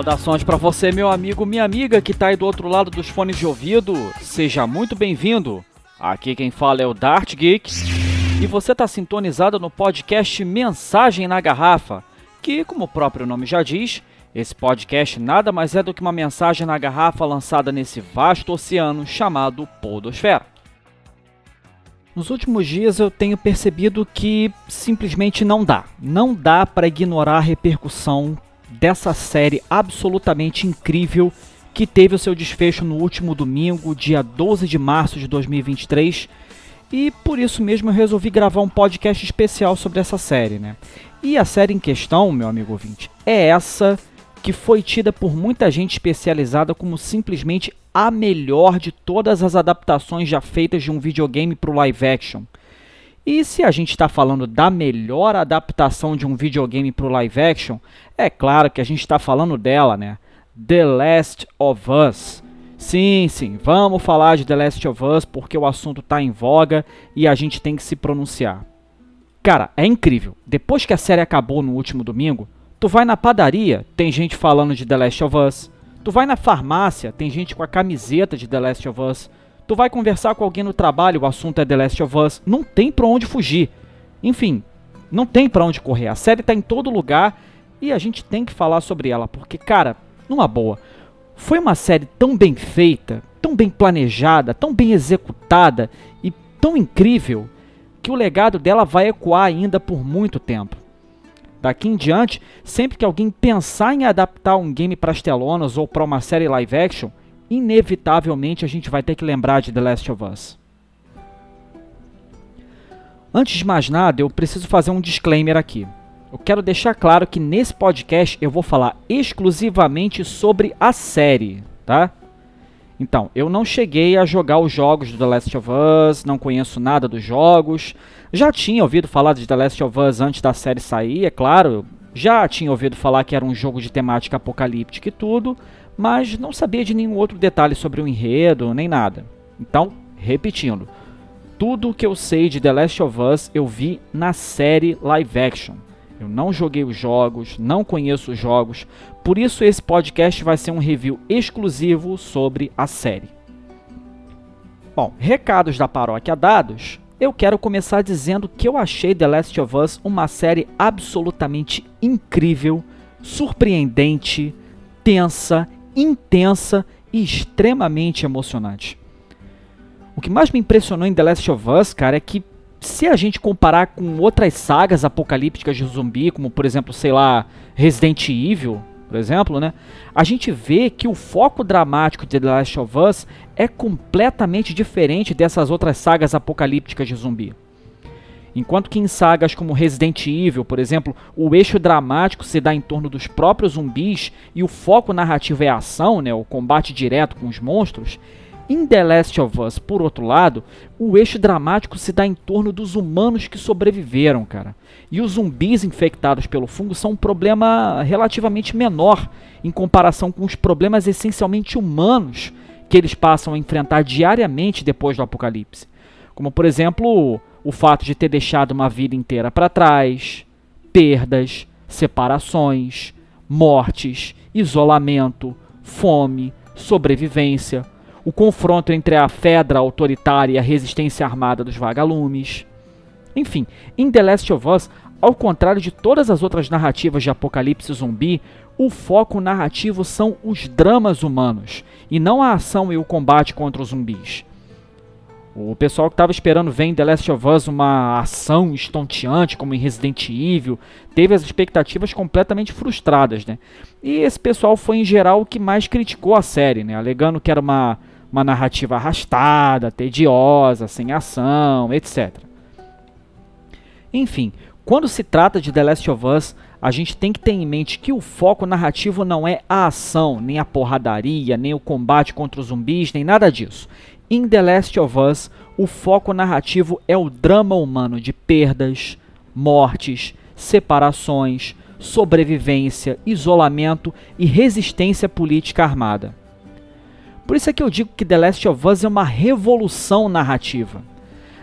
Saudações para você, meu amigo, minha amiga que tá aí do outro lado dos fones de ouvido. Seja muito bem-vindo. Aqui quem fala é o Dart Geek e você tá sintonizado no podcast Mensagem na Garrafa, que, como o próprio nome já diz, esse podcast nada mais é do que uma mensagem na garrafa lançada nesse vasto oceano chamado Podosfera. Nos últimos dias eu tenho percebido que simplesmente não dá. Não dá para ignorar a repercussão dessa série absolutamente incrível que teve o seu desfecho no último domingo, dia 12 de março de 2023. E por isso mesmo eu resolvi gravar um podcast especial sobre essa série, né? E a série em questão, meu amigo ouvinte, é essa que foi tida por muita gente especializada como simplesmente a melhor de todas as adaptações já feitas de um videogame para o live action. E se a gente está falando da melhor adaptação de um videogame para o live action, é claro que a gente está falando dela, né? The Last of Us. Sim, sim, vamos falar de The Last of Us porque o assunto está em voga e a gente tem que se pronunciar. Cara, é incrível. Depois que a série acabou no último domingo, tu vai na padaria, tem gente falando de The Last of Us. Tu vai na farmácia, tem gente com a camiseta de The Last of Us. Tu vai conversar com alguém no trabalho, o assunto é The Last of Us. Não tem pra onde fugir. Enfim, não tem pra onde correr. A série tá em todo lugar e a gente tem que falar sobre ela, porque, cara, numa boa, foi uma série tão bem feita, tão bem planejada, tão bem executada e tão incrível que o legado dela vai ecoar ainda por muito tempo. Daqui em diante, sempre que alguém pensar em adaptar um game para as telonas ou para uma série live action, inevitavelmente a gente vai ter que lembrar de The Last of Us. Antes de mais nada, eu preciso fazer um disclaimer aqui. Eu quero deixar claro que nesse podcast eu vou falar exclusivamente sobre a série, tá? Então, eu não cheguei a jogar os jogos do The Last of Us, não conheço nada dos jogos. Já tinha ouvido falar de The Last of Us antes da série sair, é claro. Já tinha ouvido falar que era um jogo de temática apocalíptica e tudo, mas não sabia de nenhum outro detalhe sobre o enredo, nem nada. Então, repetindo, tudo o que eu sei de The Last of Us eu vi na série live action. Eu não joguei os jogos, não conheço os jogos, por isso esse podcast vai ser um review exclusivo sobre a série. Bom, recados da paróquia dados, eu quero começar dizendo que eu achei The Last of Us uma série absolutamente incrível, surpreendente, tensa intensa e extremamente emocionante. O que mais me impressionou em The Last of Us, cara, é que se a gente comparar com outras sagas apocalípticas de zumbi, como por exemplo, sei lá, Resident Evil, por exemplo, né? A gente vê que o foco dramático de The Last of Us é completamente diferente dessas outras sagas apocalípticas de zumbi. Enquanto que em sagas como Resident Evil, por exemplo, o eixo dramático se dá em torno dos próprios zumbis e o foco narrativo é a ação, né, o combate direto com os monstros, em The Last of Us, por outro lado, o eixo dramático se dá em torno dos humanos que sobreviveram, cara. E os zumbis infectados pelo fungo são um problema relativamente menor em comparação com os problemas essencialmente humanos que eles passam a enfrentar diariamente depois do apocalipse. Como, por exemplo, o fato de ter deixado uma vida inteira para trás, perdas, separações, mortes, isolamento, fome, sobrevivência, o confronto entre a Fedra autoritária e a resistência armada dos vagalumes. Enfim, em The Last of Us, ao contrário de todas as outras narrativas de apocalipse zumbi, o foco narrativo são os dramas humanos, e não a ação e o combate contra os zumbis. O pessoal que estava esperando ver em The Last of Us uma ação estonteante, como em Resident Evil, teve as expectativas completamente frustradas, né? E esse pessoal foi, em geral, o que mais criticou a série, né? Alegando que era uma, uma narrativa arrastada, tediosa, sem ação, etc. Enfim, quando se trata de The Last of Us, a gente tem que ter em mente que o foco narrativo não é a ação, nem a porradaria, nem o combate contra os zumbis, nem nada disso. Em The Last of Us, o foco narrativo é o drama humano de perdas, mortes, separações, sobrevivência, isolamento e resistência política armada. Por isso é que eu digo que The Last of Us é uma revolução narrativa.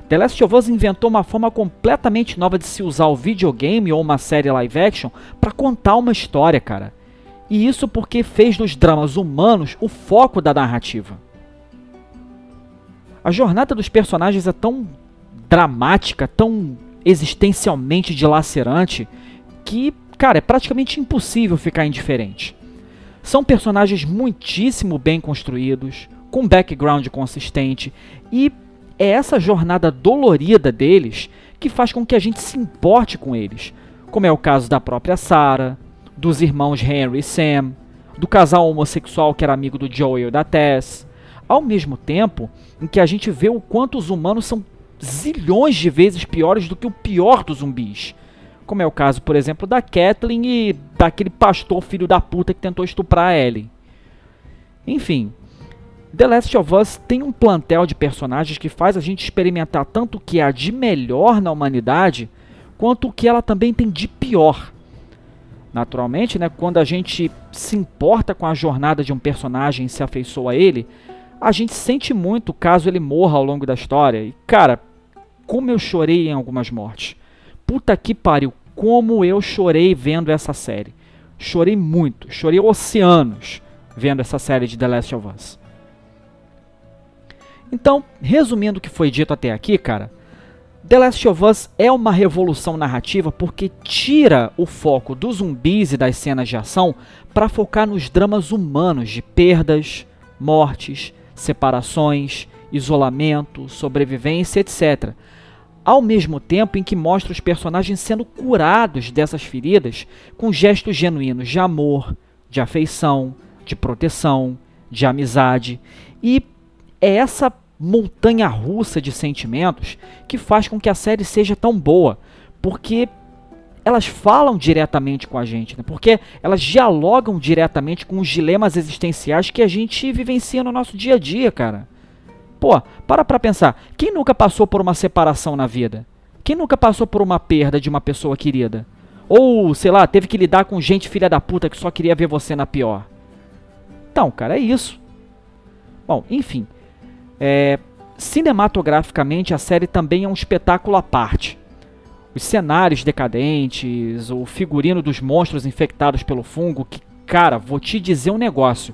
The Last of Us inventou uma forma completamente nova de se usar o videogame ou uma série live action para contar uma história, cara. E isso porque fez dos dramas humanos o foco da narrativa. A jornada dos personagens é tão dramática, tão existencialmente dilacerante, que, cara, é praticamente impossível ficar indiferente. São personagens muitíssimo bem construídos, com background consistente, e é essa jornada dolorida deles que faz com que a gente se importe com eles, como é o caso da própria Sarah, dos irmãos Henry e Sam, do casal homossexual que era amigo do Joel e da Tess, ao mesmo tempo em que a gente vê o quanto os humanos são zilhões de vezes piores do que o pior dos zumbis. Como é o caso, por exemplo, da Kathleen e daquele pastor filho da puta que tentou estuprar a Ellie. Enfim, The Last of Us tem um plantel de personagens que faz a gente experimentar tanto o que há de melhor na humanidade, quanto o que ela também tem de pior. Naturalmente, né, quando a gente se importa com a jornada de um personagem e se afeiçoa a ele, a gente sente muito caso ele morra ao longo da história. E cara, como eu chorei em algumas mortes. Puta que pariu, como eu chorei vendo essa série. Chorei muito, chorei oceanos vendo essa série de The Last of Us. Então, resumindo o que foi dito até aqui, cara, The Last of Us é uma revolução narrativa porque tira o foco dos zumbis e das cenas de ação para focar nos dramas humanos de perdas, mortes, separações, isolamento, sobrevivência, etc ao mesmo tempo em que mostra os personagens sendo curados dessas feridas com gestos genuínos de amor, de afeição, de proteção, de amizade. E é essa montanha russa de sentimentos que faz com que a série seja tão boa, porque elas falam diretamente com a gente, né? porque elas dialogam diretamente com os dilemas existenciais que a gente vivencia no nosso dia a dia, cara. Pô, para pra pensar. Quem nunca passou por uma separação na vida? Quem nunca passou por uma perda de uma pessoa querida? Ou, sei lá, teve que lidar com gente filha da puta que só queria ver você na pior? Então, cara, é isso. Bom, enfim. É, cinematograficamente, a série também é um espetáculo à parte. Os cenários decadentes, o figurino dos monstros infectados pelo fungo, que, cara, vou te dizer um negócio.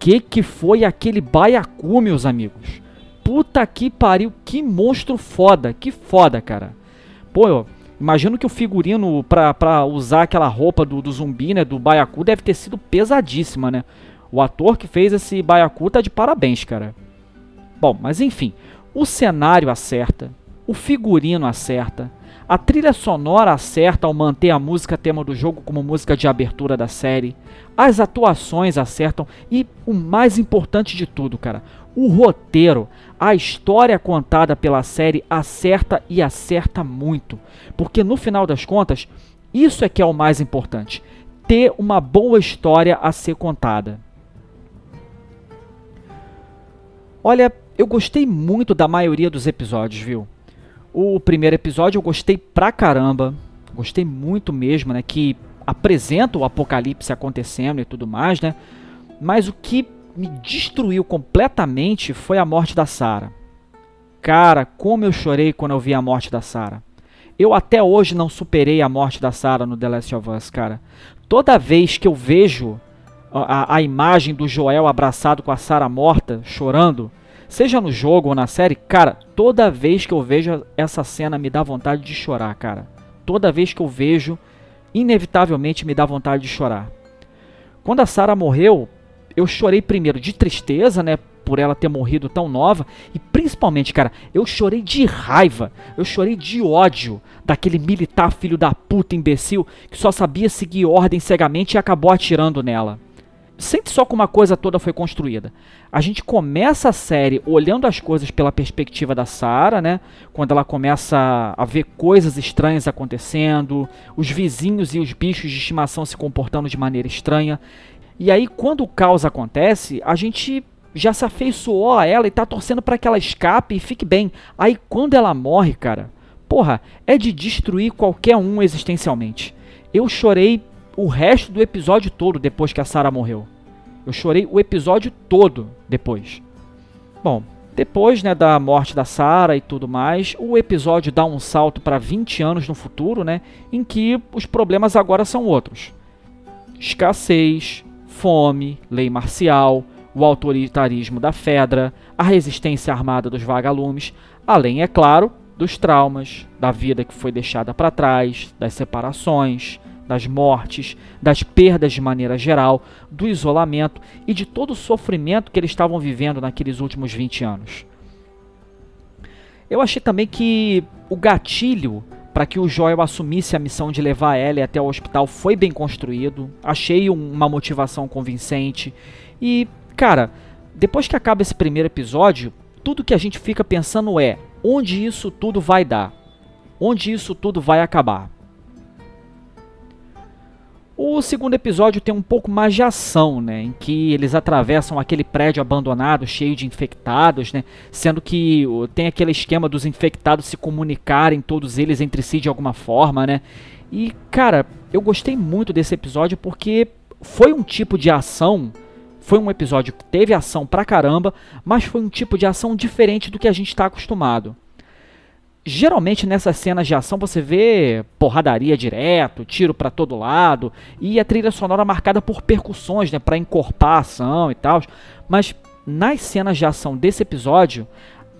Que que foi aquele baiacu, meus amigos? Puta que pariu, que monstro foda, que foda, cara. Pô, eu imagino que o figurino pra, pra usar aquela roupa do, do zumbi, né, do Baiacu, deve ter sido pesadíssima, né? O ator que fez esse Baiacu tá de parabéns, cara. Bom, mas enfim, o cenário acerta, o figurino acerta, a trilha sonora acerta ao manter a música tema do jogo como música de abertura da série, as atuações acertam e o mais importante de tudo, cara, o roteiro, a história contada pela série acerta e acerta muito. Porque no final das contas, isso é que é o mais importante: ter uma boa história a ser contada. Olha, eu gostei muito da maioria dos episódios, viu? O primeiro episódio eu gostei pra caramba. Gostei muito mesmo, né? Que apresenta o apocalipse acontecendo e tudo mais, né? Mas o que me destruiu completamente foi a morte da Sarah. Cara, como eu chorei quando eu vi a morte da Sarah. Eu até hoje não superei a morte da Sarah no The Last of Us, cara. Toda vez que eu vejo a, a imagem do Joel abraçado com a Sarah morta, chorando, seja no jogo ou na série, cara, toda vez que eu vejo essa cena me dá vontade de chorar, cara. Toda vez que eu vejo, inevitavelmente me dá vontade de chorar. Quando a Sarah morreu, eu chorei primeiro de tristeza, né? Por ela ter morrido tão nova. E principalmente, cara, eu chorei de raiva. Eu chorei de ódio daquele militar filho da puta imbecil que só sabia seguir ordem cegamente e acabou atirando nela. Sente só como a coisa toda foi construída. A gente começa a série olhando as coisas pela perspectiva da Sarah, né? Quando ela começa a ver coisas estranhas acontecendo, os vizinhos e os bichos de estimação se comportando de maneira estranha. E aí, quando o caos acontece, a gente já se afeiçoou a ela e tá torcendo para que ela escape e fique bem. Aí, quando ela morre, cara, porra, é de destruir qualquer um existencialmente. Eu chorei o resto do episódio todo depois que a Sarah morreu. Eu chorei o episódio todo depois. Bom, depois né, da morte da Sarah e tudo mais, o episódio dá um salto para 20 anos no futuro, né, em que os problemas agora são outros: escassez, fome, lei marcial, o autoritarismo da Fedra, a resistência armada dos vagalumes, além, é claro, dos traumas, da vida que foi deixada para trás, das separações, das mortes, das perdas de maneira geral, do isolamento e de todo o sofrimento que eles estavam vivendo naqueles últimos 20 anos. Eu achei também que o gatilho para que o Joel assumisse a missão de levar Ellie até o hospital foi bem construído. Achei uma motivação convincente. E, cara, depois que acaba esse primeiro episódio, tudo que a gente fica pensando é onde isso tudo vai dar? Onde isso tudo vai acabar? O segundo episódio tem um pouco mais de ação, né, em que eles atravessam aquele prédio abandonado cheio de infectados, né, sendo que tem aquele esquema dos infectados se comunicarem todos eles entre si de alguma forma, né? E cara, eu gostei muito desse episódio porque foi um tipo de ação, foi um episódio que teve ação pra caramba, mas foi um tipo de ação diferente do que a gente está acostumado. Geralmente nessas cenas de ação você vê porradaria direto, tiro para todo lado e a trilha sonora marcada por percussões, né, para encorpar a ação e tal. Mas nas cenas de ação desse episódio,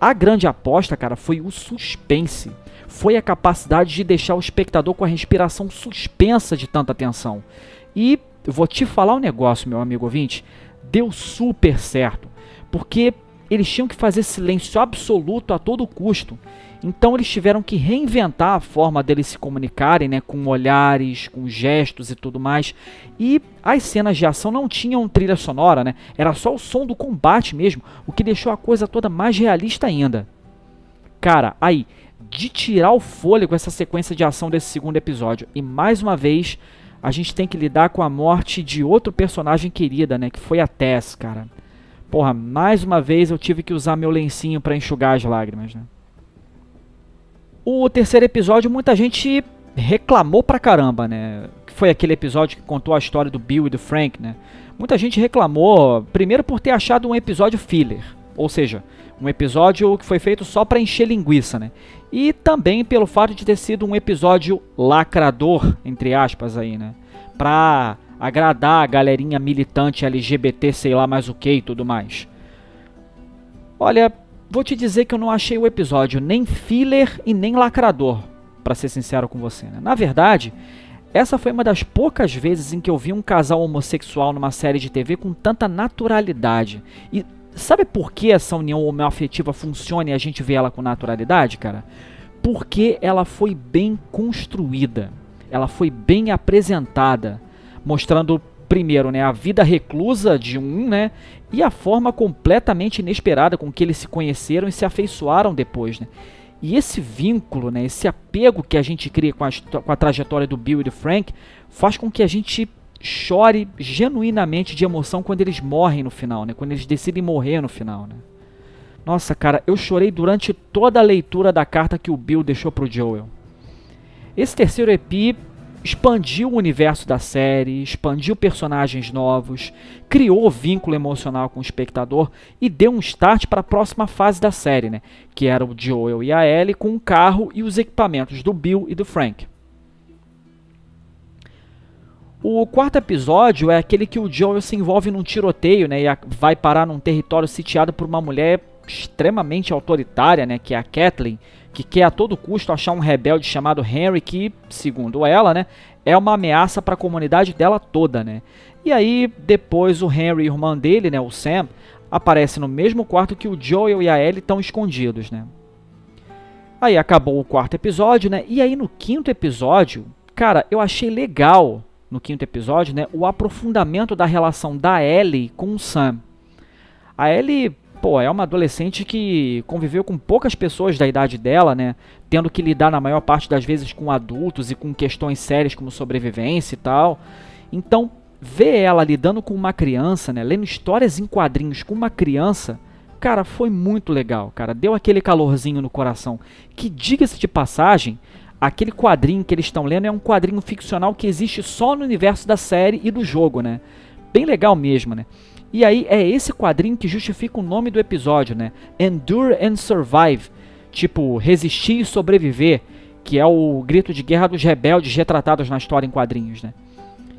a grande aposta, cara, foi o suspense. Foi a capacidade de deixar o espectador com a respiração suspensa de tanta tensão. E vou te falar um negócio, meu amigo ouvinte, deu super certo, porque eles tinham que fazer silêncio absoluto a todo custo. Então eles tiveram que reinventar a forma deles se comunicarem, né, com olhares, com gestos e tudo mais. E as cenas de ação não tinham trilha sonora, né? Era só o som do combate mesmo, o que deixou a coisa toda mais realista ainda. Cara, aí, de tirar o fôlego essa sequência de ação desse segundo episódio. E mais uma vez, a gente tem que lidar com a morte de outro personagem querida, né, que foi a Tess, cara. Porra, mais uma vez eu tive que usar meu lencinho para enxugar as lágrimas, né? O terceiro episódio, muita gente reclamou pra caramba, né? Que foi aquele episódio que contou a história do Bill e do Frank, né? Muita gente reclamou, primeiro por ter achado um episódio filler, ou seja, um episódio que foi feito só para encher linguiça, né? E também pelo fato de ter sido um episódio lacrador, entre aspas aí, né? Pra agradar a galerinha militante LGBT, sei lá mais o que e tudo mais. Olha, Vou te dizer que eu não achei o episódio nem filler e nem lacrador, para ser sincero com você. Né? Na verdade, essa foi uma das poucas vezes em que eu vi um casal homossexual numa série de TV com tanta naturalidade. E sabe por que essa união homoafetiva funciona e a gente vê ela com naturalidade, cara? Porque ela foi bem construída, ela foi bem apresentada, mostrando primeiro, né, a vida reclusa de um, né, e a forma completamente inesperada com que eles se conheceram e se afeiçoaram depois, né? E esse vínculo, né, esse apego que a gente cria com a, com a trajetória do Bill e do Frank, faz com que a gente chore genuinamente de emoção quando eles morrem no final, né? Quando eles decidem morrer no final, né? Nossa, cara, eu chorei durante toda a leitura da carta que o Bill deixou pro Joel. Esse terceiro EP expandiu o universo da série, expandiu personagens novos, criou vínculo emocional com o espectador e deu um start para a próxima fase da série, né? Que era o Joel e a Ellie com o carro e os equipamentos do Bill e do Frank. O quarto episódio é aquele que o Joel se envolve num tiroteio, né? E vai parar num território sitiado por uma mulher extremamente autoritária, né? Que é a Kathleen que quer a todo custo achar um rebelde chamado Henry que, segundo ela, né, é uma ameaça para a comunidade dela toda, né? E aí depois o Henry, irmão dele, né, o Sam, aparece no mesmo quarto que o Joel e a Ellie estão escondidos, né? Aí acabou o quarto episódio, né? E aí no quinto episódio, cara, eu achei legal no quinto episódio, né, o aprofundamento da relação da Ellie com o Sam. A Ellie, pô, é uma adolescente que conviveu com poucas pessoas da idade dela, né, tendo que lidar na maior parte das vezes com adultos e com questões sérias como sobrevivência e tal. Então, ver ela lidando com uma criança, né, lendo histórias em quadrinhos com uma criança, cara, foi muito legal, cara. Deu aquele calorzinho no coração. Que diga-se de passagem, aquele quadrinho que eles estão lendo é um quadrinho ficcional que existe só no universo da série e do jogo, né? Bem legal mesmo, né? E aí é esse quadrinho que justifica o nome do episódio, né? Endure and Survive, tipo resistir e sobreviver, que é o grito de guerra dos rebeldes retratados na história em quadrinhos, né?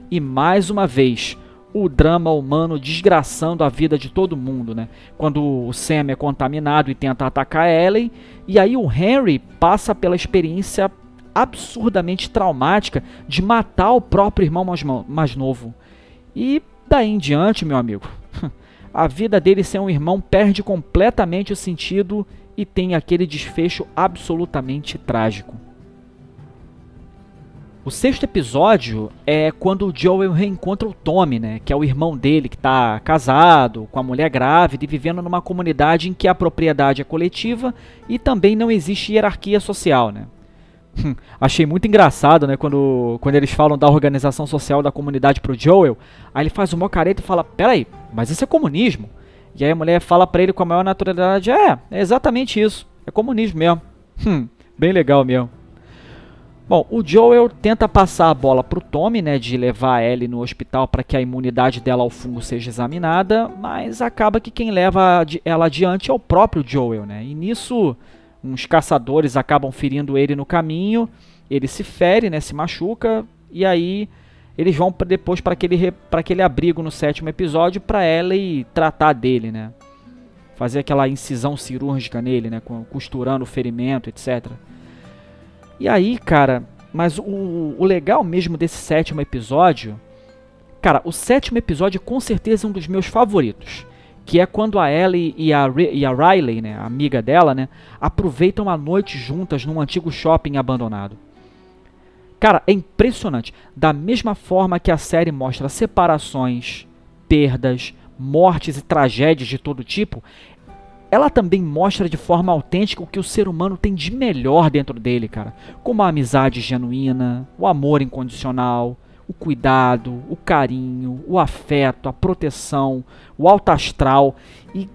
E mais uma vez, o drama humano desgraçando a vida de todo mundo, né? Quando o Sam é contaminado e tenta atacar Ellen, e aí o Henry passa pela experiência absurdamente traumática de matar o próprio irmão mais, mais novo. E daí em diante, meu amigo, a vida dele sem um irmão perde completamente o sentido e tem aquele desfecho absolutamente trágico. O sexto episódio é quando o Joel reencontra o Tommy, né, que é o irmão dele que está casado, com a mulher grávida e vivendo numa comunidade em que a propriedade é coletiva e também não existe hierarquia social, né. Achei muito engraçado, né, quando, quando eles falam da organização social da comunidade pro Joel, aí ele faz uma careta e fala, peraí, mas isso é comunismo? E aí a mulher fala para ele com a maior naturalidade, é, é exatamente isso, é comunismo mesmo. Hum, bem legal mesmo. Bom, o Joel tenta passar a bola pro Tommy, né, de levar a Ellie no hospital para que a imunidade dela ao fungo seja examinada, mas acaba que quem leva ela adiante é o próprio Joel, né? E nisso uns caçadores acabam ferindo ele no caminho, ele se fere, né, se machuca e aí eles vão depois para aquele aquele abrigo no sétimo episódio para Ellie tratar dele, né? Fazer aquela incisão cirúrgica nele, né, costurando o ferimento, etc. E aí, cara, mas o, o legal mesmo desse sétimo episódio. Cara, o sétimo episódio com certeza é um dos meus favoritos. Que é quando a Ellie e a, e a Riley, né, a amiga dela, né, aproveitam a noite juntas num antigo shopping abandonado. Cara, é impressionante. Da mesma forma que a série mostra separações, perdas, mortes e tragédias de todo tipo, ela também mostra de forma autêntica o que o ser humano tem de melhor dentro dele, cara. Como a amizade genuína, o amor incondicional, o cuidado, o carinho, o afeto, a proteção, o alto astral. E,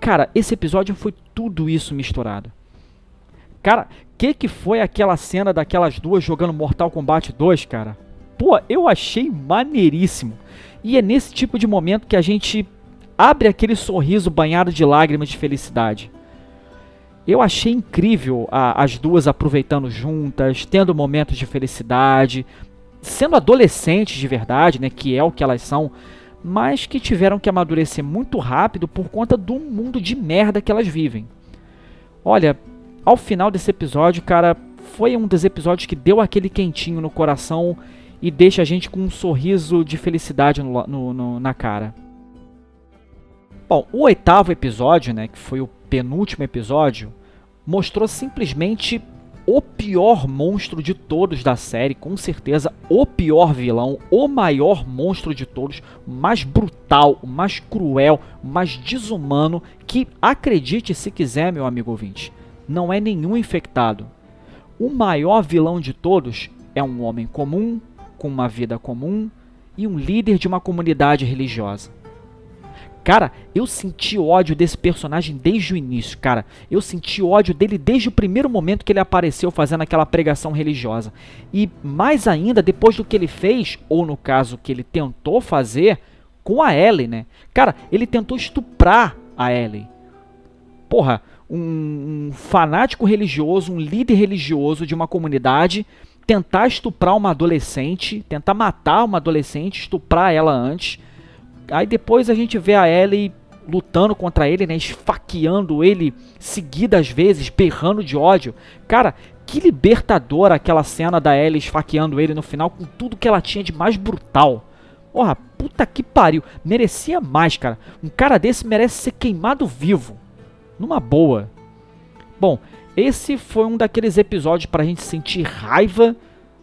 cara, esse episódio foi tudo isso misturado. Cara, que que foi aquela cena daquelas duas jogando Mortal Kombat 2, cara? Pô, eu achei maneiríssimo. E é nesse tipo de momento que a gente abre aquele sorriso banhado de lágrimas de felicidade. Eu achei incrível a, as duas aproveitando juntas, tendo momentos de felicidade, sendo adolescentes de verdade, né, que é o que elas são, mas que tiveram que amadurecer muito rápido por conta do mundo de merda que elas vivem. Olha, ao final desse episódio, cara, foi um dos episódios que deu aquele quentinho no coração e deixa a gente com um sorriso de felicidade no, no, no, na cara. Bom, o oitavo episódio, né, que foi o penúltimo episódio, mostrou simplesmente o pior monstro de todos da série, com certeza o pior vilão, o maior monstro de todos, mais brutal, mais cruel, mais desumano, que acredite se quiser, meu amigo ouvinte, não é nenhum infectado. O maior vilão de todos é um homem comum, com uma vida comum e um líder de uma comunidade religiosa. Cara, eu senti ódio desse personagem desde o início, cara. Eu senti ódio dele desde o primeiro momento que ele apareceu fazendo aquela pregação religiosa. E mais ainda depois do que ele fez, ou no caso que ele tentou fazer com a Ellie, né? Cara, ele tentou estuprar a Ellie. Porra, um, um fanático religioso, um líder religioso de uma comunidade tentar estuprar uma adolescente, tentar matar uma adolescente, estuprar ela antes Aí depois a gente vê a Ellie lutando contra ele, né, esfaqueando ele seguidas vezes, berrando de ódio. Cara, que libertador aquela cena da Ellie esfaqueando ele no final com tudo que ela tinha de mais brutal. Porra, puta que pariu. Merecia mais, cara. Um cara desse merece ser queimado vivo. Numa boa. Bom, esse foi um daqueles episódios pra gente sentir raiva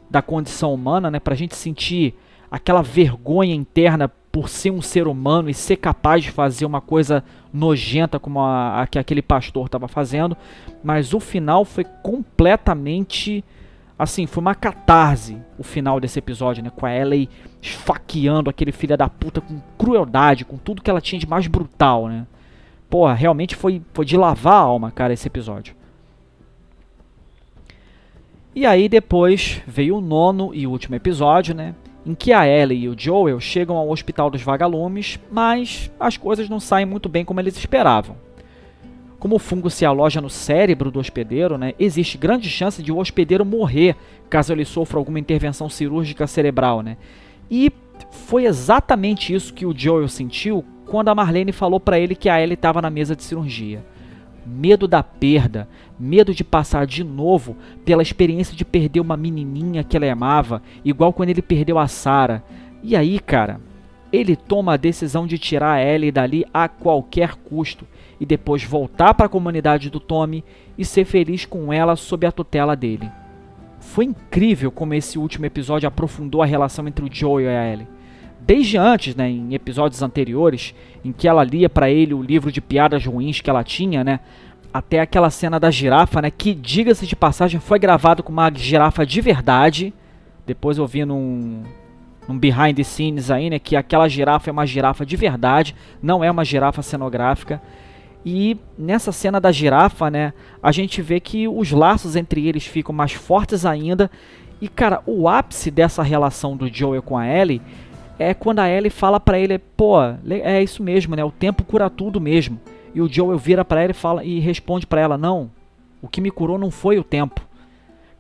da condição humana, né? Pra gente sentir aquela vergonha interna por ser um ser humano e ser capaz de fazer uma coisa nojenta como a, a que aquele pastor estava fazendo, mas o final foi completamente assim, foi uma catarse o final desse episódio, né, com a Ellie esfaqueando aquele filho da puta com crueldade, com tudo que ela tinha de mais brutal, né? Porra, realmente foi, foi de lavar a alma, cara, esse episódio. E aí depois veio o nono e último episódio, né? Em que a Ellie e o Joel chegam ao Hospital dos Vagalumes, mas as coisas não saem muito bem como eles esperavam. Como o fungo se aloja no cérebro do hospedeiro, né, existe grande chance de o hospedeiro morrer caso ele sofra alguma intervenção cirúrgica cerebral. Né? E foi exatamente isso que o Joel sentiu quando a Marlene falou para ele que a Ellie estava na mesa de cirurgia medo da perda, medo de passar de novo pela experiência de perder uma menininha que ele amava, igual quando ele perdeu a Sarah. E aí, cara, ele toma a decisão de tirar a Ellie dali a qualquer custo e depois voltar para a comunidade do Tommy e ser feliz com ela sob a tutela dele. Foi incrível como esse último episódio aprofundou a relação entre o Joel e a Ellie. Desde antes, né, em episódios anteriores, em que ela lia para ele o livro de piadas ruins que ela tinha, né, até aquela cena da girafa, né, que diga-se de passagem foi gravado com uma girafa de verdade. Depois eu vi num, num behind the scenes aí, né, que aquela girafa é uma girafa de verdade, não é uma girafa cenográfica. E nessa cena da girafa, né, a gente vê que os laços entre eles ficam mais fortes ainda. E cara, o ápice dessa relação do Joel com a Ellie é quando a Ellie fala para ele, pô, é isso mesmo, né? O tempo cura tudo mesmo. E o Joel vira para ela e fala e responde para ela, não, o que me curou não foi o tempo.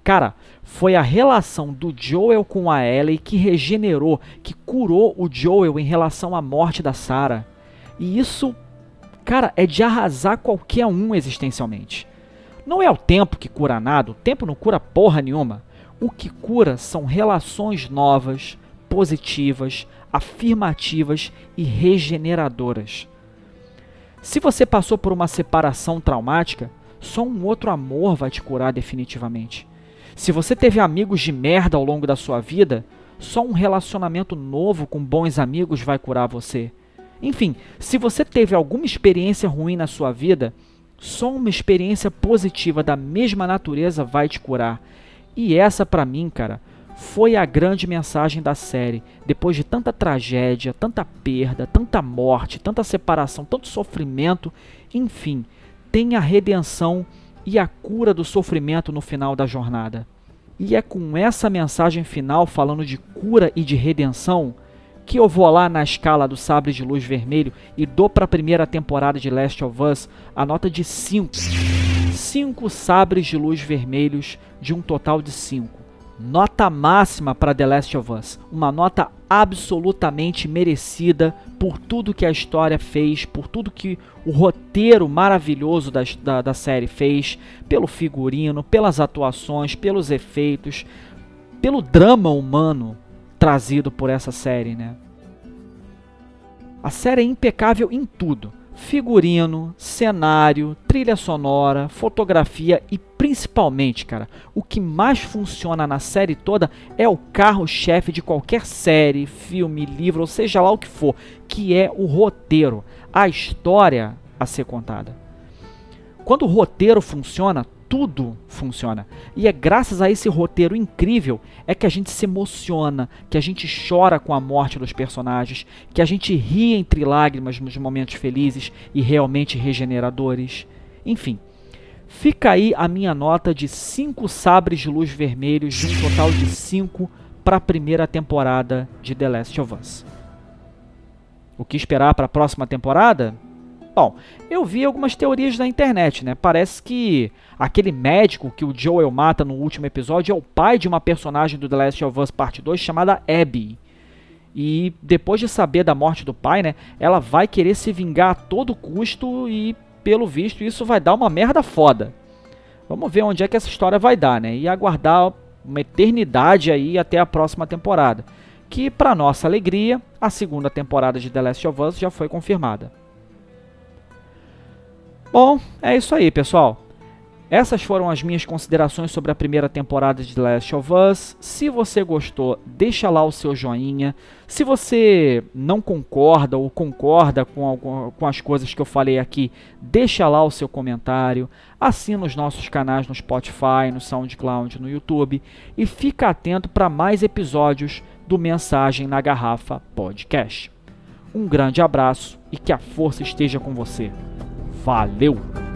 Cara, foi a relação do Joel com a Ellie que regenerou, que curou o Joel em relação à morte da Sarah. E isso, cara, é de arrasar qualquer um existencialmente. Não é o tempo que cura nada, o tempo não cura porra nenhuma. O que cura são relações novas, positivas, afirmativas e regeneradoras. Se você passou por uma separação traumática, só um outro amor vai te curar definitivamente. Se você teve amigos de merda ao longo da sua vida, só um relacionamento novo com bons amigos vai curar você. Enfim, se você teve alguma experiência ruim na sua vida, só uma experiência positiva da mesma natureza vai te curar. E essa para mim, cara, foi a grande mensagem da série. Depois de tanta tragédia, tanta perda, tanta morte, tanta separação, tanto sofrimento, enfim, tem a redenção e a cura do sofrimento no final da jornada. E é com essa mensagem final, falando de cura e de redenção, que eu vou lá na escala do Sabre de Luz Vermelho e dou para a primeira temporada de Last of Us a nota de 5. 5 sabres de luz vermelhos de um total de 5. Nota máxima para The Last of Us. Uma nota absolutamente merecida por tudo que a história fez, por tudo que o roteiro maravilhoso da, da, da série fez, pelo figurino, pelas atuações, pelos efeitos, pelo drama humano trazido por essa série, né? A série é impecável em tudo figurino, cenário, trilha sonora, fotografia e principalmente, cara, o que mais funciona na série toda é o carro-chefe de qualquer série, filme, livro, ou seja lá o que for, que é o roteiro, a história a ser contada. Quando o roteiro funciona, tudo funciona. E é graças a esse roteiro incrível é que a gente se emociona, que a gente chora com a morte dos personagens, que a gente ri entre lágrimas nos momentos felizes e realmente regeneradores. Enfim, fica aí a minha nota de 5 sabres de luz vermelhos de um total de 5 para a primeira temporada de The Last of Us. O que esperar para a próxima temporada? Bom, eu vi algumas teorias na internet, né? Parece que aquele médico que o Joel mata no último episódio é o pai de uma personagem do The Last of Us Part 2 chamada Abby. E depois de saber da morte do pai, né, ela vai querer se vingar a todo custo e, pelo visto, isso vai dar uma merda foda. Vamos ver onde é que essa história vai dar, né? E aguardar uma eternidade aí até a próxima temporada. Que, para nossa alegria, a segunda temporada de The Last of Us já foi confirmada. Bom, é isso aí, pessoal. Essas foram as minhas considerações sobre a primeira temporada de Last of Us. Se você gostou, deixa lá o seu joinha. Se você não concorda ou concorda com, com as coisas que eu falei aqui, deixa lá o seu comentário. Assina os nossos canais no Spotify, no SoundCloud, no YouTube. E fica atento para mais episódios do Mensagem na Garrafa Podcast. Um grande abraço e que a força esteja com você. Valeu!